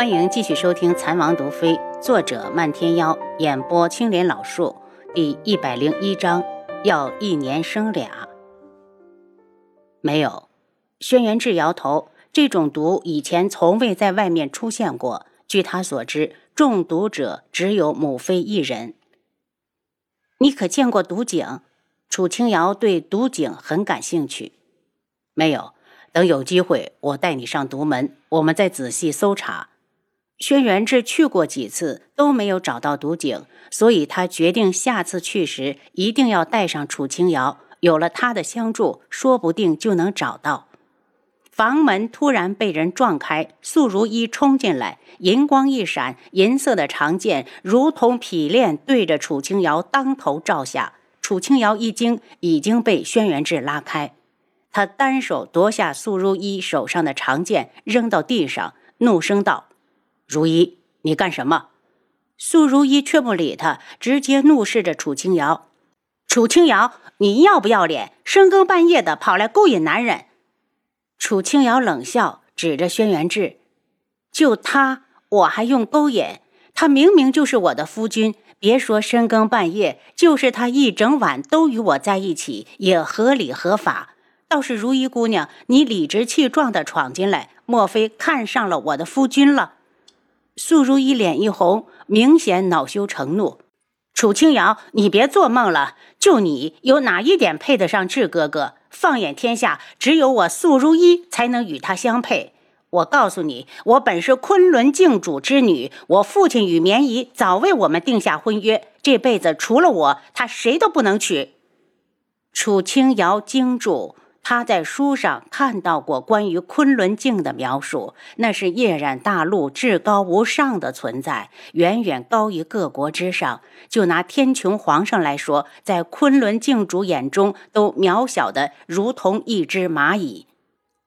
欢迎继续收听《残王毒妃》，作者漫天妖，演播青莲老树，第一百零一章，要一年生俩。没有，轩辕志摇头，这种毒以前从未在外面出现过。据他所知，中毒者只有母妃一人。你可见过毒井？楚清瑶对毒井很感兴趣。没有，等有机会，我带你上毒门，我们再仔细搜查。轩辕志去过几次都没有找到毒井，所以他决定下次去时一定要带上楚清瑶。有了他的相助，说不定就能找到。房门突然被人撞开，素如一冲进来，银光一闪，银色的长剑如同劈链，对着楚清瑶当头照下。楚清瑶一惊，已经被轩辕志拉开。他单手夺下素如一手上的长剑，扔到地上，怒声道。如一，你干什么？苏如意却不理他，直接怒视着楚清瑶。楚清瑶，你要不要脸？深更半夜的跑来勾引男人？楚清瑶冷笑，指着轩辕志：“就他，我还用勾引？他明明就是我的夫君，别说深更半夜，就是他一整晚都与我在一起，也合理合法。倒是如一姑娘，你理直气壮的闯进来，莫非看上了我的夫君了？”素如一脸一红，明显恼羞成怒。楚清瑶，你别做梦了！就你有哪一点配得上智哥哥？放眼天下，只有我素如一才能与他相配。我告诉你，我本是昆仑镜主之女，我父亲与绵姨早为我们定下婚约，这辈子除了我，他谁都不能娶。楚清瑶惊住。他在书上看到过关于昆仑镜的描述，那是夜染大陆至高无上的存在，远远高于各国之上。就拿天穹皇上来说，在昆仑镜主眼中都渺小的如同一只蚂蚁。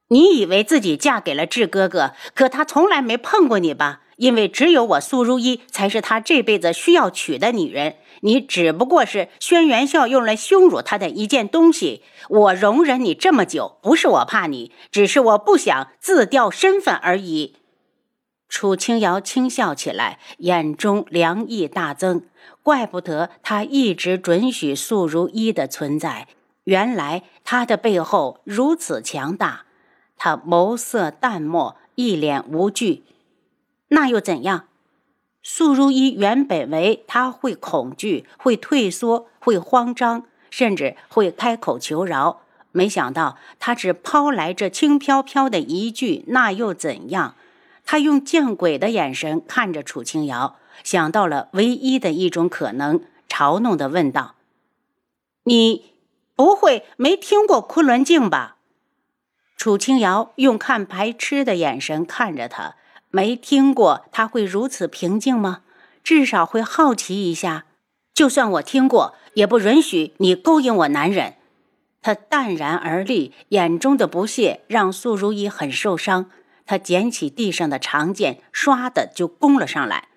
你以为自己嫁给了智哥哥，可他从来没碰过你吧？因为只有我苏如意才是他这辈子需要娶的女人。你只不过是轩辕笑用来羞辱他的一件东西。我容忍你这么久，不是我怕你，只是我不想自掉身份而已。楚清瑶轻笑起来，眼中凉意大增。怪不得他一直准许素如一的存在，原来他的背后如此强大。他眸色淡漠，一脸无惧。那又怎样？素如一原本为他会恐惧，会退缩，会慌张，甚至会开口求饶。没想到他只抛来这轻飘飘的一句：“那又怎样？”他用见鬼的眼神看着楚清瑶，想到了唯一的一种可能，嘲弄地问道：“你不会没听过昆仑镜吧？”楚清瑶用看白痴的眼神看着他。没听过他会如此平静吗？至少会好奇一下。就算我听过，也不允许你勾引我男人。他淡然而立，眼中的不屑让素如意很受伤。他捡起地上的长剑，唰的就攻了上来。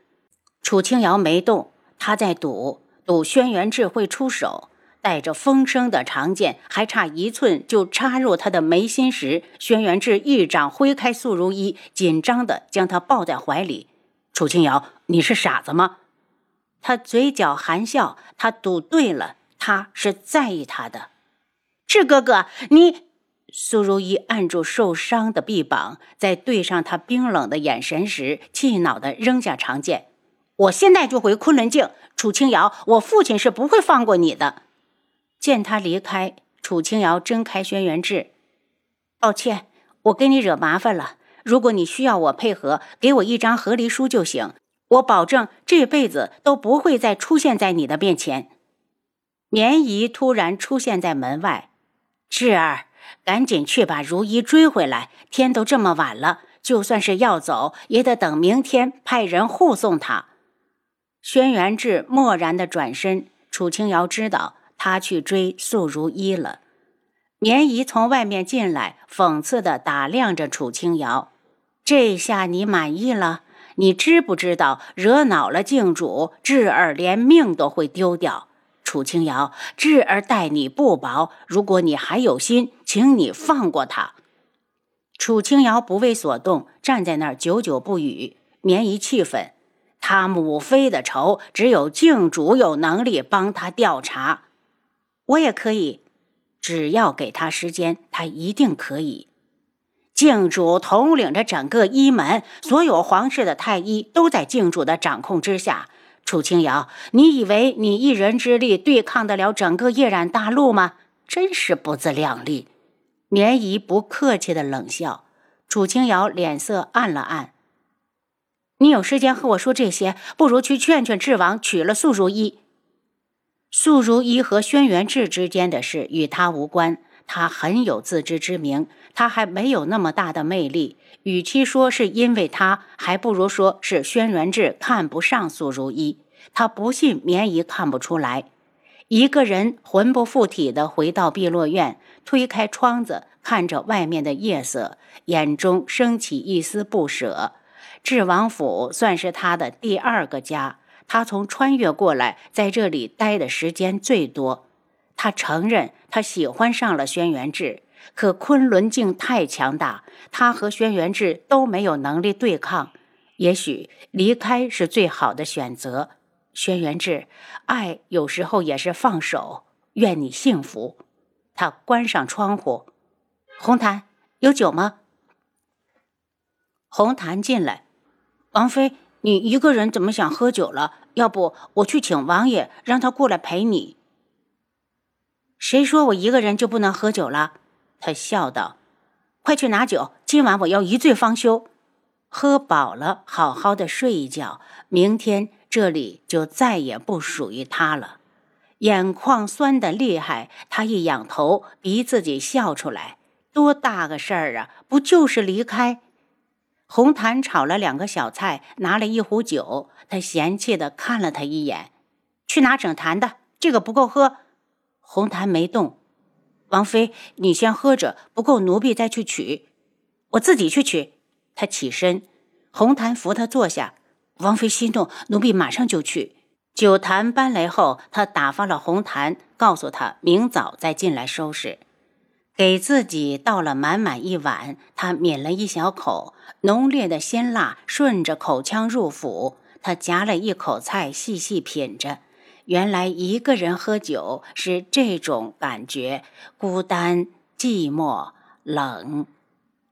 楚清瑶没动，他在赌，赌轩辕志会出手。带着风声的长剑还差一寸就插入他的眉心时，轩辕志一掌挥开素如一，紧张地将他抱在怀里。楚清瑶，你是傻子吗？他嘴角含笑，他赌对了，他是在意他的。志哥哥，你……苏如意按住受伤的臂膀，在对上他冰冷的眼神时，气恼地扔下长剑。我现在就回昆仑镜，楚清瑶，我父亲是不会放过你的。见他离开，楚清瑶睁开轩辕志，抱歉，我给你惹麻烦了。如果你需要我配合，给我一张和离书就行，我保证这辈子都不会再出现在你的面前。绵姨突然出现在门外，志儿，赶紧去把如一追回来。天都这么晚了，就算是要走，也得等明天派人护送他。轩辕志漠然的转身，楚清瑶知道。他去追素如一了。绵姨从外面进来，讽刺地打量着楚清瑶：“这下你满意了？你知不知道惹恼了镜主，智儿连命都会丢掉？楚清瑶，智儿待你不薄，如果你还有心，请你放过他。”楚清瑶不为所动，站在那儿久久不语。绵姨气愤：“他母妃的仇，只有靖主有能力帮他调查。我也可以，只要给他时间，他一定可以。靖主统领着整个医门，所有皇室的太医都在靖主的掌控之下。楚清瑶，你以为你一人之力对抗得了整个夜染大陆吗？真是不自量力！”绵姨不客气的冷笑。楚清瑶脸色暗了暗。你有时间和我说这些，不如去劝劝智王娶了素如意。素如一和轩辕志之间的事与他无关，他很有自知之明。他还没有那么大的魅力，与其说是因为他，还不如说是轩辕志看不上素如一。他不信绵姨看不出来。一个人魂不附体的回到碧落院，推开窗子，看着外面的夜色，眼中升起一丝不舍。智王府算是他的第二个家，他从穿越过来，在这里待的时间最多。他承认他喜欢上了轩辕志，可昆仑镜太强大，他和轩辕志都没有能力对抗。也许离开是最好的选择。轩辕志，爱有时候也是放手。愿你幸福。他关上窗户。红檀，有酒吗？红檀进来。王妃，你一个人怎么想喝酒了？要不我去请王爷，让他过来陪你。谁说我一个人就不能喝酒了？他笑道：“快去拿酒，今晚我要一醉方休。喝饱了，好好的睡一觉，明天这里就再也不属于他了。”眼眶酸的厉害，他一仰头，逼自己笑出来。多大个事儿啊！不就是离开？红檀炒了两个小菜，拿了一壶酒。他嫌弃的看了他一眼：“去拿整坛的，这个不够喝。”红檀没动。王妃，你先喝着，不够奴婢再去取。我自己去取。他起身，红檀扶他坐下。王妃息怒，奴婢马上就去。酒坛搬来后，他打发了红檀，告诉他明早再进来收拾。给自己倒了满满一碗，他抿了一小口，浓烈的鲜辣顺着口腔入腹。他夹了一口菜，细细品着。原来一个人喝酒是这种感觉：孤单、寂寞、冷。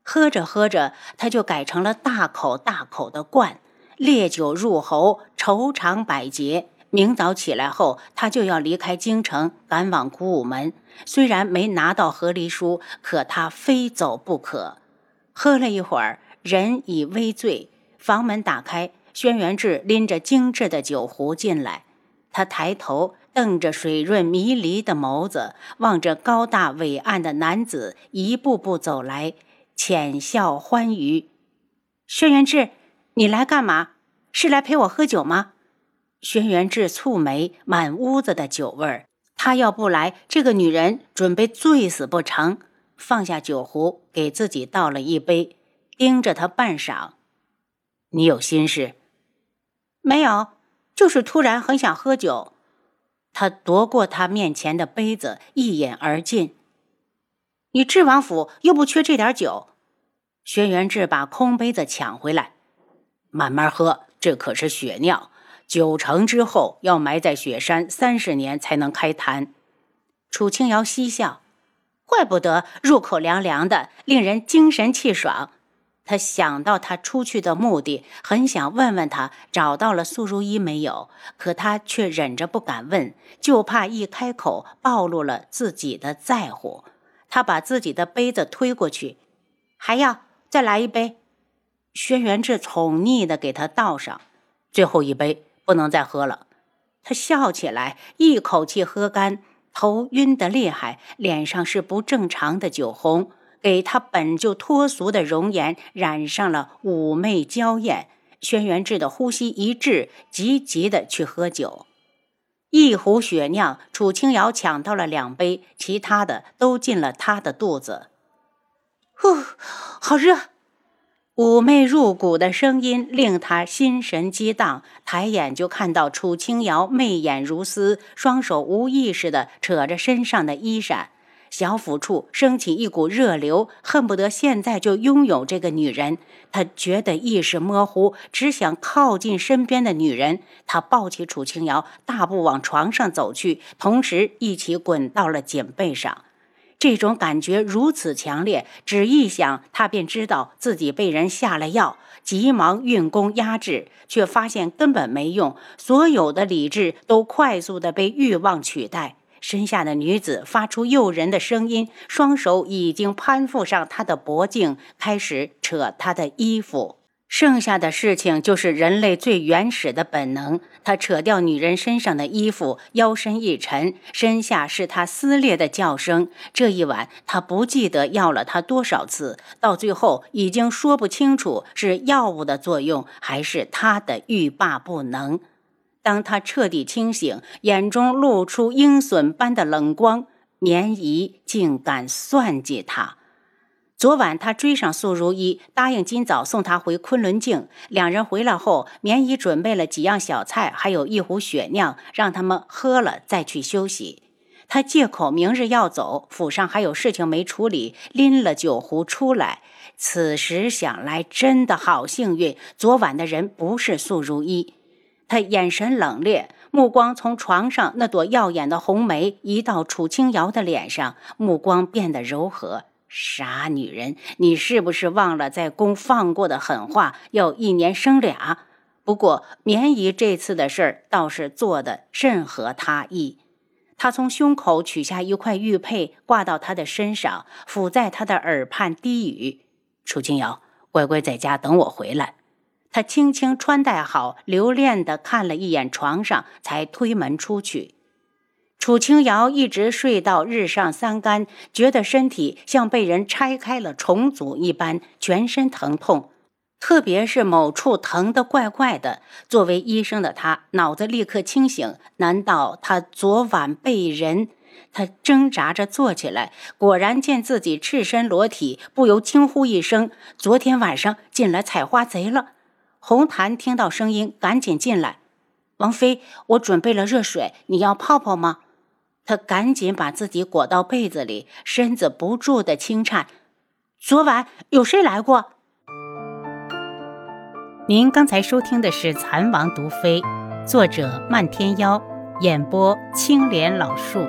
喝着喝着，他就改成了大口大口的灌，烈酒入喉，愁肠百结。明早起来后，他就要离开京城，赶往古武门。虽然没拿到和离书，可他非走不可。喝了一会儿，人已微醉。房门打开，轩辕志拎着精致的酒壶进来。他抬头瞪着水润迷离的眸子，望着高大伟岸的男子一步步走来，浅笑欢愉。轩辕志，你来干嘛？是来陪我喝酒吗？轩辕志蹙眉，满屋子的酒味儿。他要不来，这个女人准备醉死不成？放下酒壶，给自己倒了一杯，盯着他半晌。你有心事？没有，就是突然很想喝酒。他夺过他面前的杯子，一饮而尽。你智王府又不缺这点酒。轩辕志把空杯子抢回来，慢慢喝，这可是血尿。九成之后要埋在雪山三十年才能开坛。楚清瑶嬉笑，怪不得入口凉凉的，令人精神气爽。他想到他出去的目的，很想问问他找到了素如意没有，可他却忍着不敢问，就怕一开口暴露了自己的在乎。他把自己的杯子推过去，还要再来一杯。轩辕志宠溺的给他倒上，最后一杯。不能再喝了，他笑起来，一口气喝干，头晕得厉害，脸上是不正常的酒红，给他本就脱俗的容颜染上了妩媚娇艳。轩辕志的呼吸一滞，急急的去喝酒，一壶血酿，楚清瑶抢到了两杯，其他的都进了他的肚子。呼，好热。妩媚入骨的声音令他心神激荡，抬眼就看到楚清瑶媚眼如丝，双手无意识地扯着身上的衣衫。小腹处升起一股热流，恨不得现在就拥有这个女人。他觉得意识模糊，只想靠近身边的女人。他抱起楚清瑶，大步往床上走去，同时一起滚到了锦被上。这种感觉如此强烈，只一想，他便知道自己被人下了药。急忙运功压制，却发现根本没用，所有的理智都快速的被欲望取代。身下的女子发出诱人的声音，双手已经攀附上他的脖颈，开始扯他的衣服。剩下的事情就是人类最原始的本能。他扯掉女人身上的衣服，腰身一沉，身下是他撕裂的叫声。这一晚，他不记得要了他多少次，到最后已经说不清楚是药物的作用，还是他的欲罢不能。当他彻底清醒，眼中露出鹰隼般的冷光，绵姨竟敢算计他。昨晚他追上苏如意，答应今早送她回昆仑镜。两人回来后，棉姨准备了几样小菜，还有一壶血酿，让他们喝了再去休息。他借口明日要走，府上还有事情没处理，拎了酒壶出来。此时想来，真的好幸运，昨晚的人不是苏如一。他眼神冷冽，目光从床上那朵耀眼的红梅移到楚清瑶的脸上，目光变得柔和。傻女人，你是不是忘了在宫放过的狠话？要一年生俩。不过棉姨这次的事儿倒是做的甚合他意。他从胸口取下一块玉佩，挂到他的身上，抚在他的耳畔低语：“楚清瑶，乖乖在家等我回来。”他轻轻穿戴好，留恋地看了一眼床上，才推门出去。楚清瑶一直睡到日上三竿，觉得身体像被人拆开了重组一般，全身疼痛，特别是某处疼得怪怪的。作为医生的他，脑子立刻清醒。难道他昨晚被人？他挣扎着坐起来，果然见自己赤身裸体，不由惊呼一声：“昨天晚上进来采花贼了！”红檀听到声音，赶紧进来：“王妃，我准备了热水，你要泡泡吗？”他赶紧把自己裹到被子里，身子不住的轻颤。昨晚有谁来过？您刚才收听的是《蚕王毒妃》，作者漫天妖，演播青莲老树。